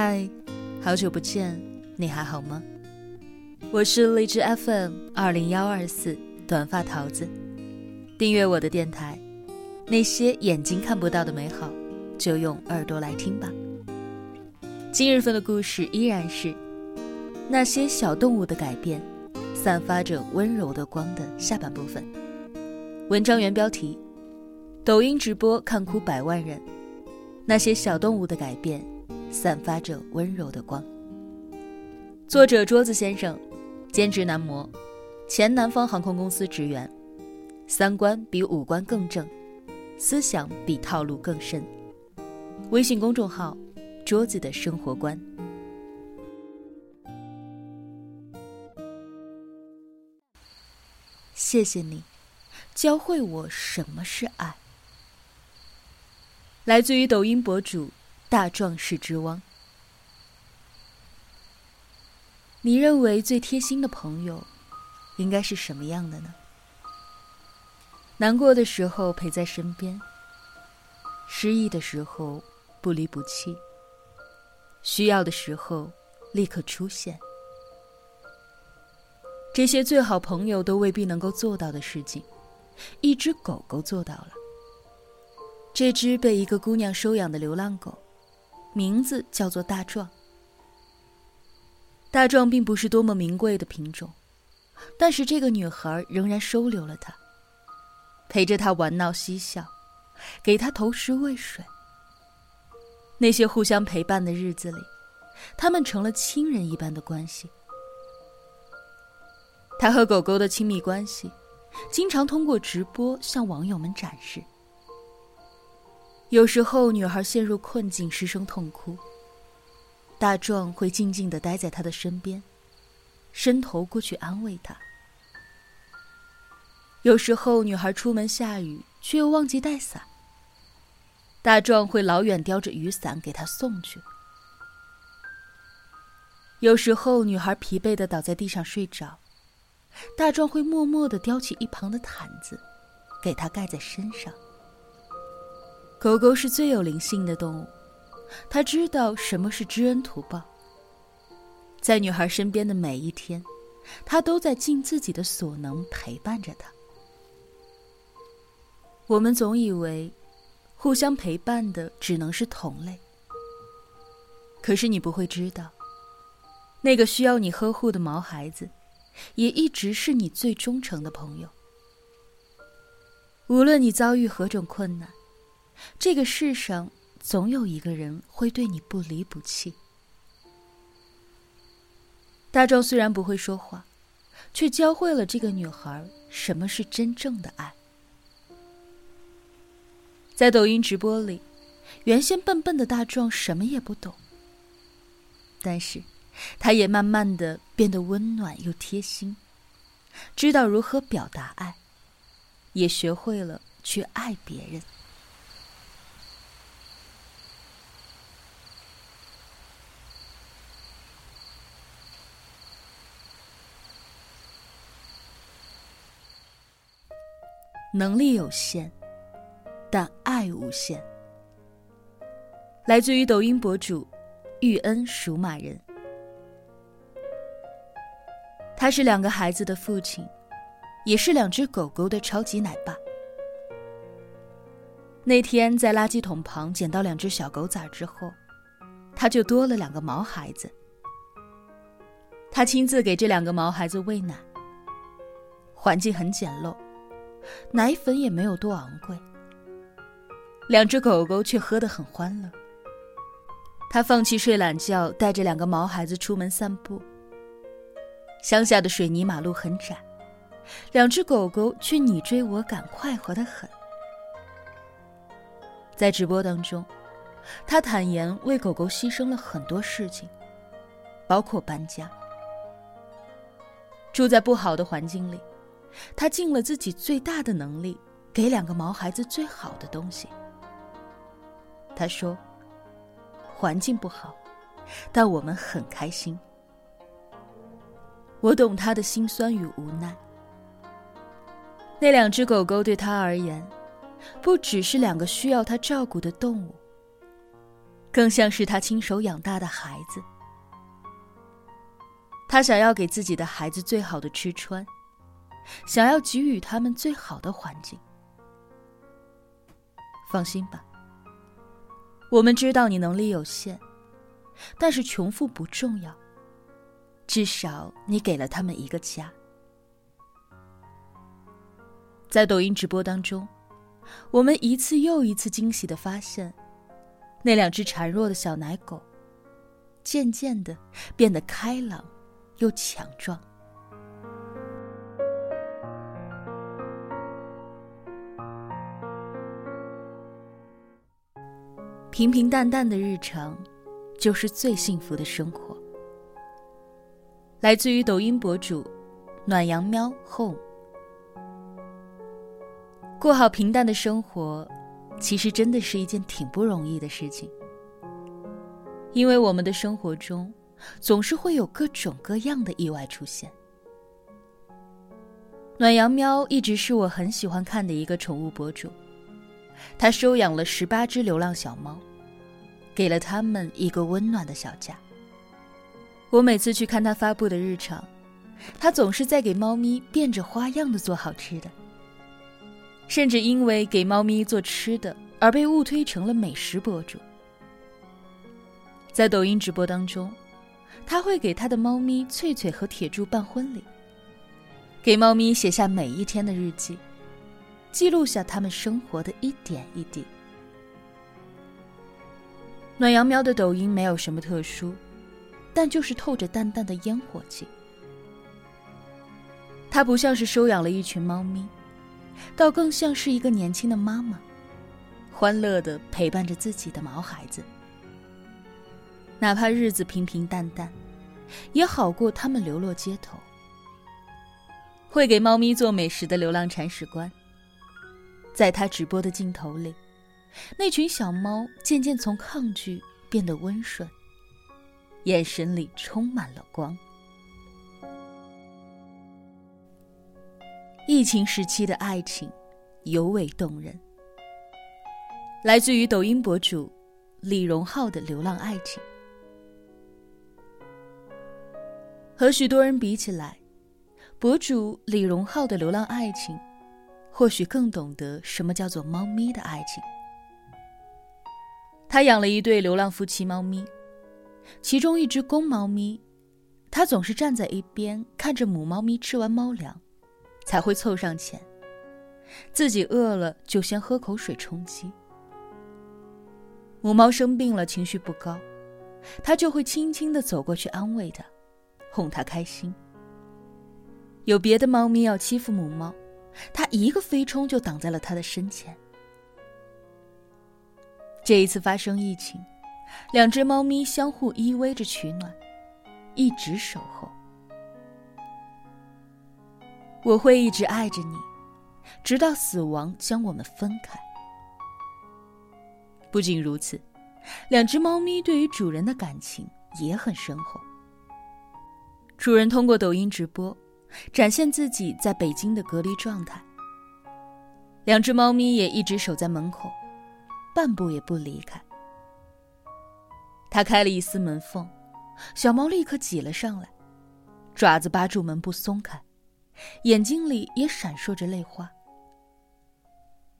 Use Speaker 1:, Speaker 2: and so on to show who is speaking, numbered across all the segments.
Speaker 1: 嗨，好久不见，你还好吗？我是荔枝 FM 二零幺二四短发桃子，订阅我的电台，那些眼睛看不到的美好，就用耳朵来听吧。今日份的故事依然是那些小动物的改变，散发着温柔的光的下半部分。文章原标题：抖音直播看哭百万人，那些小动物的改变。散发着温柔的光。作者桌子先生，兼职男模，前南方航空公司职员，三观比五官更正，思想比套路更深。微信公众号：桌子的生活观。谢谢你，教会我什么是爱。来自于抖音博主。大壮士之汪，你认为最贴心的朋友应该是什么样的呢？难过的时候陪在身边，失意的时候不离不弃，需要的时候立刻出现。这些最好朋友都未必能够做到的事情，一只狗狗做到了。这只被一个姑娘收养的流浪狗。名字叫做大壮。大壮并不是多么名贵的品种，但是这个女孩仍然收留了他，陪着他玩闹嬉笑，给他投食喂水。那些互相陪伴的日子里，他们成了亲人一般的关系。他和狗狗的亲密关系，经常通过直播向网友们展示。有时候，女孩陷入困境，失声痛哭。大壮会静静的待在她的身边，伸头过去安慰她。有时候，女孩出门下雨，却又忘记带伞。大壮会老远叼着雨伞给她送去。有时候，女孩疲惫的倒在地上睡着，大壮会默默的叼起一旁的毯子，给她盖在身上。狗狗是最有灵性的动物，它知道什么是知恩图报。在女孩身边的每一天，它都在尽自己的所能陪伴着她。我们总以为，互相陪伴的只能是同类，可是你不会知道，那个需要你呵护的毛孩子，也一直是你最忠诚的朋友。无论你遭遇何种困难。这个世上总有一个人会对你不离不弃。大壮虽然不会说话，却教会了这个女孩什么是真正的爱。在抖音直播里，原先笨笨的大壮什么也不懂，但是，他也慢慢的变得温暖又贴心，知道如何表达爱，也学会了去爱别人。能力有限，但爱无限。来自于抖音博主玉恩属马人，他是两个孩子的父亲，也是两只狗狗的超级奶爸。那天在垃圾桶旁捡到两只小狗崽之后，他就多了两个毛孩子。他亲自给这两个毛孩子喂奶，环境很简陋。奶粉也没有多昂贵，两只狗狗却喝得很欢乐。他放弃睡懒觉，带着两个毛孩子出门散步。乡下的水泥马路很窄，两只狗狗却你追我赶，快活得很。在直播当中，他坦言为狗狗牺牲了很多事情，包括搬家，住在不好的环境里。他尽了自己最大的能力，给两个毛孩子最好的东西。他说：“环境不好，但我们很开心。”我懂他的心酸与无奈。那两只狗狗对他而言，不只是两个需要他照顾的动物，更像是他亲手养大的孩子。他想要给自己的孩子最好的吃穿，想要给予他们最好的环境。放心吧，我们知道你能力有限，但是穷富不重要，至少你给了他们一个家。在抖音直播当中，我们一次又一次惊喜的发现，那两只孱弱的小奶狗，渐渐的变得开朗。又强壮。平平淡淡的日常，就是最幸福的生活。来自于抖音博主暖阳喵 home。过好平淡的生活，其实真的是一件挺不容易的事情，因为我们的生活中。总是会有各种各样的意外出现。暖阳喵一直是我很喜欢看的一个宠物博主，他收养了十八只流浪小猫，给了他们一个温暖的小家。我每次去看他发布的日常，他总是在给猫咪变着花样的做好吃的，甚至因为给猫咪做吃的而被误推成了美食博主。在抖音直播当中。他会给他的猫咪翠翠和铁柱办婚礼，给猫咪写下每一天的日记，记录下他们生活的一点一滴。暖阳喵的抖音没有什么特殊，但就是透着淡淡的烟火气。它不像是收养了一群猫咪，倒更像是一个年轻的妈妈，欢乐的陪伴着自己的毛孩子。哪怕日子平平淡淡，也好过他们流落街头。会给猫咪做美食的流浪铲屎官，在他直播的镜头里，那群小猫渐渐从抗拒变得温顺，眼神里充满了光。疫情时期的爱情尤为动人，来自于抖音博主李荣浩的流浪爱情。和许多人比起来，博主李荣浩的流浪爱情，或许更懂得什么叫做猫咪的爱情。他养了一对流浪夫妻猫咪，其中一只公猫咪，他总是站在一边看着母猫咪吃完猫粮，才会凑上前，自己饿了就先喝口水充饥。母猫生病了，情绪不高，他就会轻轻的走过去安慰它。哄它开心。有别的猫咪要欺负母猫，它一个飞冲就挡在了它的身前。这一次发生疫情，两只猫咪相互依偎着取暖，一直守候。我会一直爱着你，直到死亡将我们分开。不仅如此，两只猫咪对于主人的感情也很深厚。主人通过抖音直播，展现自己在北京的隔离状态。两只猫咪也一直守在门口，半步也不离开。他开了一丝门缝，小猫立刻挤了上来，爪子扒住门不松开，眼睛里也闪烁着泪花。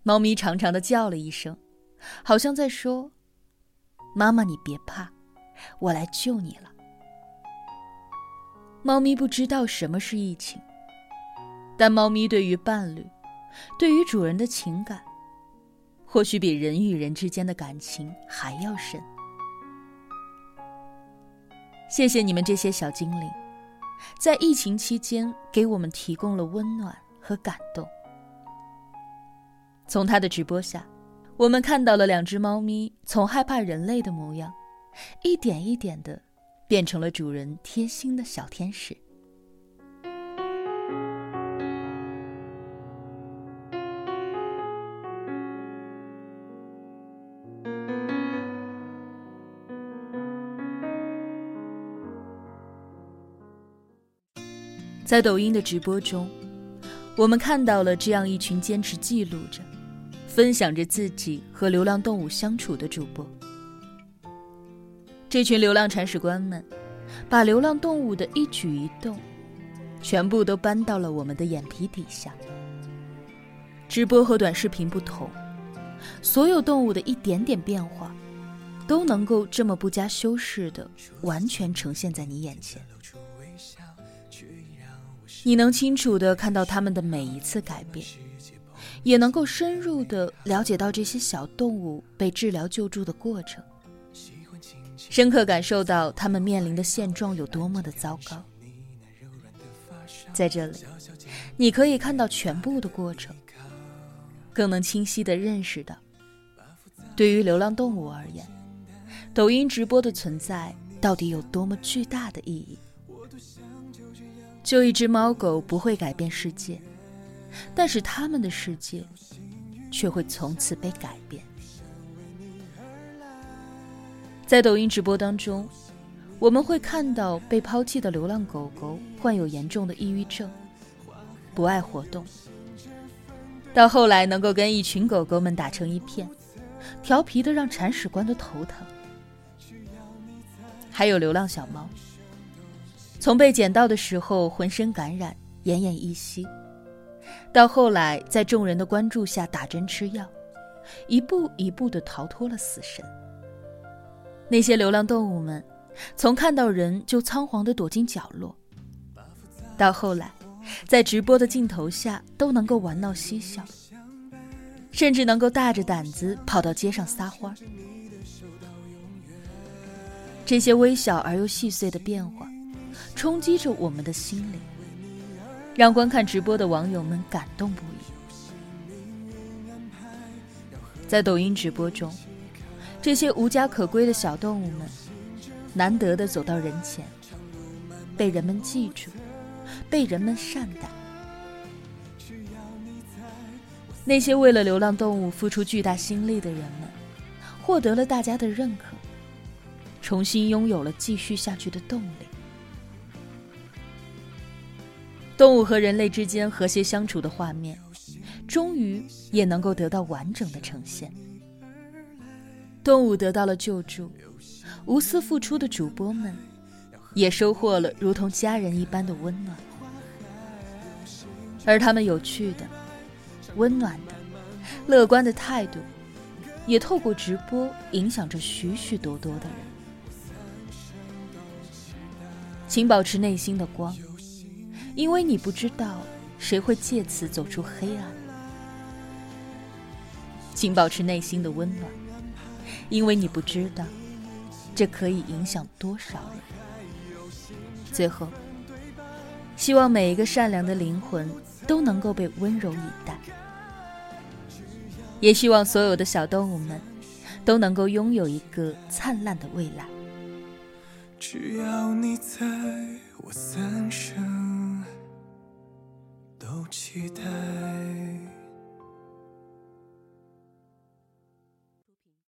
Speaker 1: 猫咪长长的叫了一声，好像在说：“妈妈，你别怕，我来救你了。”猫咪不知道什么是疫情，但猫咪对于伴侣、对于主人的情感，或许比人与人之间的感情还要深。谢谢你们这些小精灵，在疫情期间给我们提供了温暖和感动。从他的直播下，我们看到了两只猫咪从害怕人类的模样，一点一点的。变成了主人贴心的小天使。在抖音的直播中，我们看到了这样一群坚持记录着、分享着自己和流浪动物相处的主播。这群流浪铲屎官们，把流浪动物的一举一动，全部都搬到了我们的眼皮底下。直播和短视频不同，所有动物的一点点变化，都能够这么不加修饰的完全呈现在你眼前。你能清楚的看到它们的每一次改变，也能够深入的了解到这些小动物被治疗救助的过程，深刻感受到他们面临的现状有多么的糟糕。在这里，你可以看到全部的过程，更能清晰的认识到，对于流浪动物而言，抖音直播的存在到底有多么巨大的意义。就一只猫狗不会改变世界，但是它们的世界却会从此被改变。在抖音直播当中，我们会看到被抛弃的流浪狗狗患有严重的抑郁症，不爱活动，到后来能够跟一群狗狗们打成一片，调皮的让铲屎官都头疼。还有流浪小猫。从被捡到的时候浑身感染、奄奄一息，到后来在众人的关注下打针吃药，一步一步的逃脱了死神。那些流浪动物们，从看到人就仓皇地躲进角落，到后来在直播的镜头下都能够玩闹嬉笑，甚至能够大着胆子跑到街上撒欢。这些微小而又细碎的变化。冲击着我们的心灵，让观看直播的网友们感动不已。在抖音直播中，这些无家可归的小动物们，难得的走到人前，被人们记住，被人们善待。那些为了流浪动物付出巨大心力的人们，获得了大家的认可，重新拥有了继续下去的动力。动物和人类之间和谐相处的画面，终于也能够得到完整的呈现。动物得到了救助，无私付出的主播们，也收获了如同家人一般的温暖。而他们有趣的、温暖的、乐观的态度，也透过直播影响着许许多多的人。请保持内心的光。因为你不知道谁会借此走出黑暗，请保持内心的温暖，因为你不知道这可以影响多少人。最后，希望每一个善良的灵魂都能够被温柔以待，也希望所有的小动物们都能够拥有一个灿烂的未来。只要你在我三生。都期待。